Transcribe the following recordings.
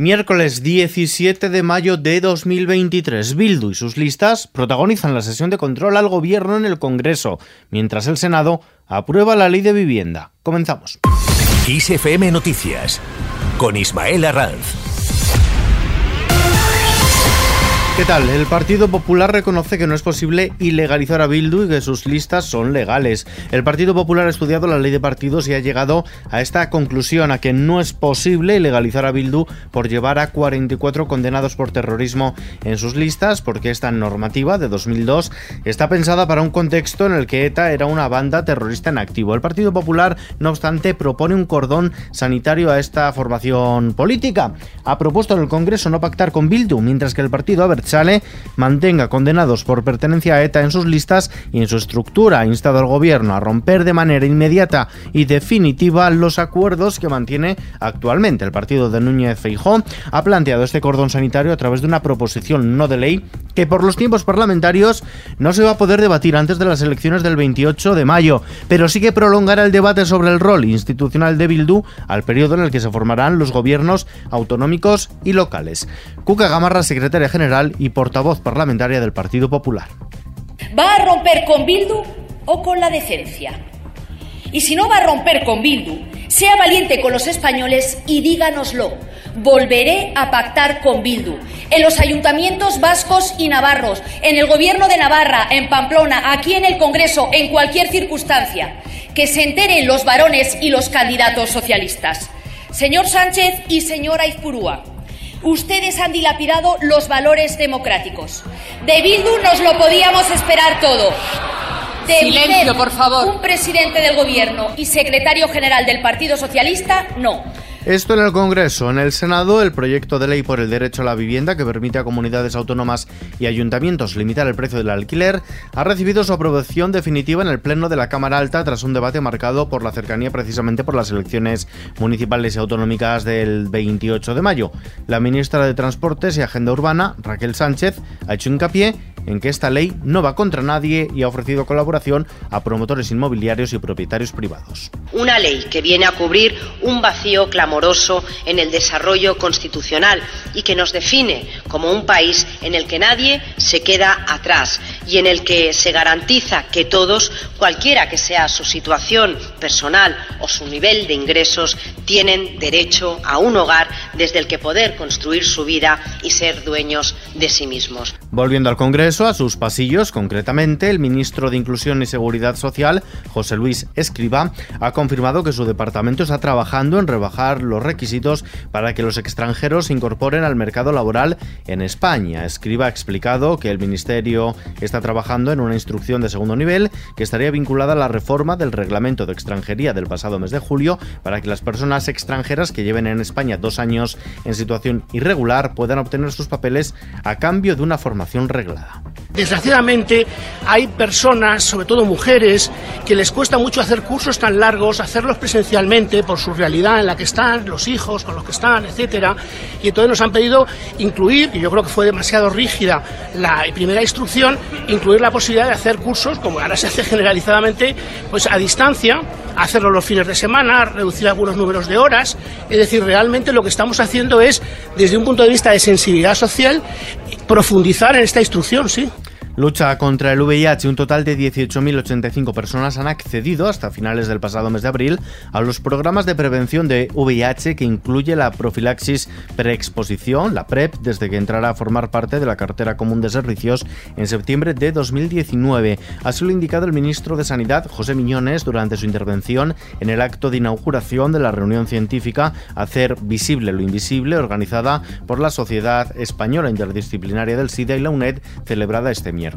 Miércoles 17 de mayo de 2023, Bildu y sus listas protagonizan la sesión de control al gobierno en el Congreso, mientras el Senado aprueba la ley de vivienda. Comenzamos. ISFM Noticias con Ismael Arranz. ¿Qué tal? El Partido Popular reconoce que no es posible ilegalizar a Bildu y que sus listas son legales. El Partido Popular ha estudiado la ley de partidos y ha llegado a esta conclusión, a que no es posible ilegalizar a Bildu por llevar a 44 condenados por terrorismo en sus listas, porque esta normativa de 2002 está pensada para un contexto en el que ETA era una banda terrorista en activo. El Partido Popular, no obstante, propone un cordón sanitario a esta formación política. Ha propuesto en el Congreso no pactar con Bildu, mientras que el partido Abert Sale mantenga condenados por pertenencia a ETA en sus listas y en su estructura. Ha instado al gobierno a romper de manera inmediata y definitiva los acuerdos que mantiene actualmente. El partido de Núñez Feijó ha planteado este cordón sanitario a través de una proposición no de ley que por los tiempos parlamentarios no se va a poder debatir antes de las elecciones del 28 de mayo, pero sí que prolongará el debate sobre el rol institucional de Bildu al periodo en el que se formarán los gobiernos autonómicos y locales. Cuca Gamarra, secretaria general y portavoz parlamentaria del Partido Popular. ¿Va a romper con Bildu o con la decencia? Y si no va a romper con Bildu, sea valiente con los españoles y díganoslo. Volveré a pactar con Bildu. En los ayuntamientos vascos y navarros, en el gobierno de Navarra, en Pamplona, aquí en el Congreso, en cualquier circunstancia. Que se enteren los varones y los candidatos socialistas. Señor Sánchez y señora Izpurúa, Ustedes han dilapidado los valores democráticos. De Bildu nos lo podíamos esperar todo. De Silencio, por favor. Un presidente del gobierno y secretario general del Partido Socialista, no. Esto en el Congreso. En el Senado, el proyecto de ley por el derecho a la vivienda que permite a comunidades autónomas y ayuntamientos limitar el precio del alquiler ha recibido su aprobación definitiva en el Pleno de la Cámara Alta tras un debate marcado por la cercanía precisamente por las elecciones municipales y autonómicas del 28 de mayo. La ministra de Transportes y Agenda Urbana, Raquel Sánchez, ha hecho hincapié en que esta ley no va contra nadie y ha ofrecido colaboración a promotores inmobiliarios y propietarios privados. Una ley que viene a cubrir un vacío clamoroso en el desarrollo constitucional y que nos define como un país en el que nadie se queda atrás y en el que se garantiza que todos, cualquiera que sea su situación personal o su nivel de ingresos, tienen derecho a un hogar desde el que poder construir su vida y ser dueños de sí mismos. Volviendo al Congreso, a sus pasillos, concretamente, el ministro de Inclusión y Seguridad Social, José Luis Escriba, ha confirmado que su departamento está trabajando en rebajar los requisitos para que los extranjeros se incorporen al mercado laboral en España. Escriba ha explicado que el ministerio está trabajando en una instrucción de segundo nivel que estaría vinculada a la reforma del reglamento de extranjería del pasado mes de julio para que las personas extranjeras que lleven en España dos años en situación irregular puedan obtener sus papeles a cambio de una formación reglada. Desgraciadamente hay personas, sobre todo mujeres, que les cuesta mucho hacer cursos tan largos, hacerlos presencialmente por su realidad en la que están, los hijos con los que están, etcétera, y entonces nos han pedido incluir, y yo creo que fue demasiado rígida la primera instrucción, incluir la posibilidad de hacer cursos, como ahora se hace generalizadamente, pues a distancia, hacerlo los fines de semana, reducir algunos números de horas, es decir, realmente lo que estamos haciendo es, desde un punto de vista de sensibilidad social, profundizar en esta instrucción, sí. Lucha contra el VIH. Un total de 18.085 personas han accedido hasta finales del pasado mes de abril a los programas de prevención de VIH que incluye la profilaxis preexposición, la PrEP, desde que entrará a formar parte de la cartera común de servicios en septiembre de 2019. Así lo ha indicado el ministro de Sanidad, José Miñones, durante su intervención en el acto de inauguración de la reunión científica Hacer visible lo invisible, organizada por la Sociedad Española Interdisciplinaria del SIDA y la UNED, celebrada este miércoles.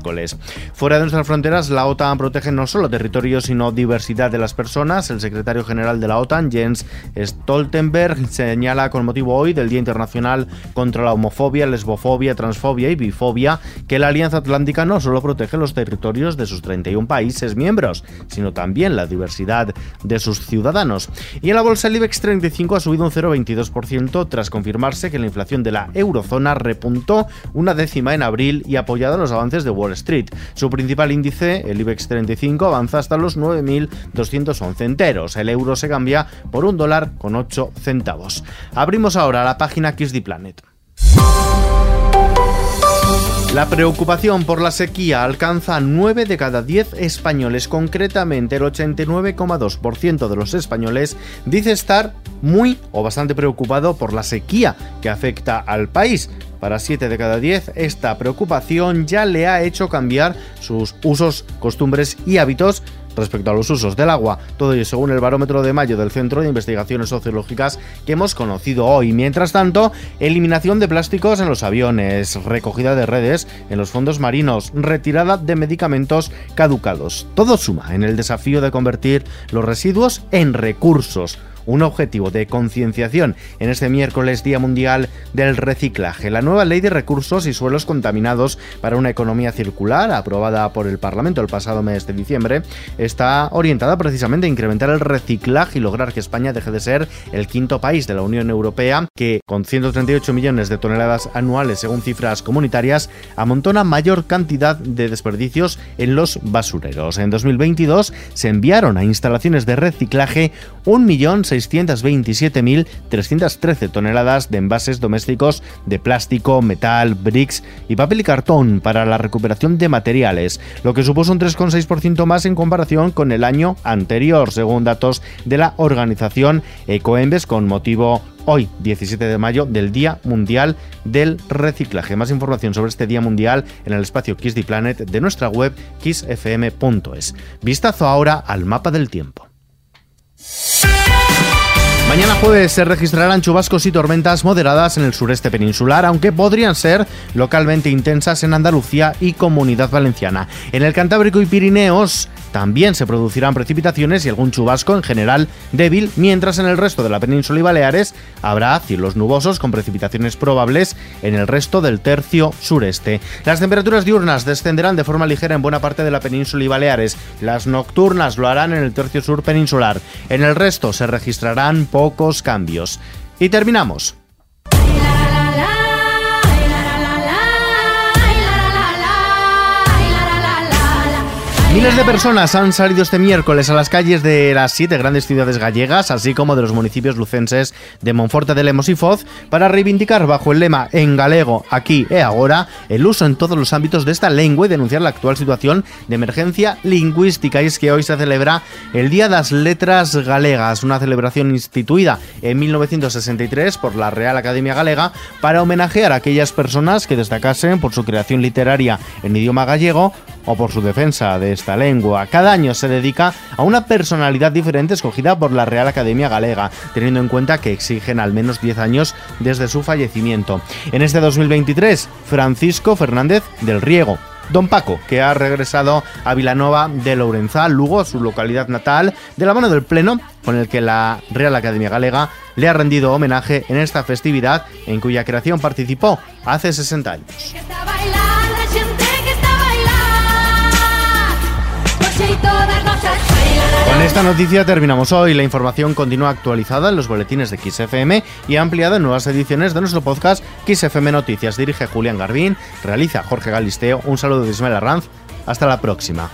Fuera de nuestras fronteras, la OTAN protege no solo territorio, sino diversidad de las personas. El secretario general de la OTAN, Jens Stoltenberg, señala con motivo hoy del Día Internacional contra la Homofobia, Lesbofobia, Transfobia y Bifobia que la Alianza Atlántica no solo protege los territorios de sus 31 países miembros, sino también la diversidad de sus ciudadanos. Y en la bolsa el IBEX 35 ha subido un 0,22% tras confirmarse que la inflación de la eurozona repuntó una décima en abril y apoyado en los avances de Wall Street. Su principal índice, el IBEX 35, avanza hasta los 9.211 enteros. El euro se cambia por un dólar con 8 centavos. Abrimos ahora la página Kiss the Planet. La preocupación por la sequía alcanza a 9 de cada 10 españoles, concretamente el 89,2% de los españoles dice estar muy o bastante preocupado por la sequía que afecta al país. Para 7 de cada 10, esta preocupación ya le ha hecho cambiar sus usos, costumbres y hábitos respecto a los usos del agua. Todo ello según el barómetro de mayo del Centro de Investigaciones Sociológicas que hemos conocido hoy. Mientras tanto, eliminación de plásticos en los aviones, recogida de redes en los fondos marinos, retirada de medicamentos caducados. Todo suma en el desafío de convertir los residuos en recursos un objetivo de concienciación en este miércoles Día Mundial del Reciclaje. La nueva Ley de Recursos y Suelos Contaminados para una Economía Circular, aprobada por el Parlamento el pasado mes de diciembre, está orientada precisamente a incrementar el reciclaje y lograr que España deje de ser el quinto país de la Unión Europea que, con 138 millones de toneladas anuales según cifras comunitarias, amontona mayor cantidad de desperdicios en los basureros. En 2022 se enviaron a instalaciones de reciclaje 1.600.000 627.313 toneladas de envases domésticos de plástico, metal, bricks y papel y cartón para la recuperación de materiales, lo que supuso un 3,6% más en comparación con el año anterior, según datos de la organización Ecoembes con motivo hoy, 17 de mayo, del Día Mundial del Reciclaje. Más información sobre este Día Mundial en el espacio Kiss the Planet de nuestra web kissfm.es. Vistazo ahora al mapa del tiempo. Mañana jueves se registrarán chubascos y tormentas moderadas en el sureste peninsular, aunque podrían ser localmente intensas en Andalucía y Comunidad Valenciana. En el Cantábrico y Pirineos también se producirán precipitaciones y algún chubasco en general débil, mientras en el resto de la península y Baleares habrá cielos nubosos con precipitaciones probables en el resto del tercio sureste. Las temperaturas diurnas descenderán de forma ligera en buena parte de la península y Baleares. Las nocturnas lo harán en el tercio sur peninsular. En el resto se registrarán pocos cambios. Y terminamos. Miles de personas han salido este miércoles a las calles de las siete grandes ciudades gallegas, así como de los municipios lucenses de Monforte de Lemos y Foz, para reivindicar bajo el lema En galego, aquí e ahora, el uso en todos los ámbitos de esta lengua y denunciar la actual situación de emergencia lingüística. Y es que hoy se celebra el Día de las Letras Galegas, una celebración instituida en 1963 por la Real Academia Galega para homenajear a aquellas personas que destacasen por su creación literaria en idioma gallego o por su defensa de esta lengua. Cada año se dedica a una personalidad diferente escogida por la Real Academia Galega, teniendo en cuenta que exigen al menos 10 años desde su fallecimiento. En este 2023, Francisco Fernández del Riego, Don Paco, que ha regresado a Vilanova de Lourenzá, Lugo, su localidad natal, de la mano del Pleno, con el que la Real Academia Galega le ha rendido homenaje en esta festividad en cuya creación participó hace 60 años. Con esta noticia terminamos hoy. La información continúa actualizada en los boletines de XFM y ampliada en nuevas ediciones de nuestro podcast XFM Noticias. Dirige Julián Garbín, realiza Jorge Galisteo. Un saludo de Ismael Arranz. Hasta la próxima.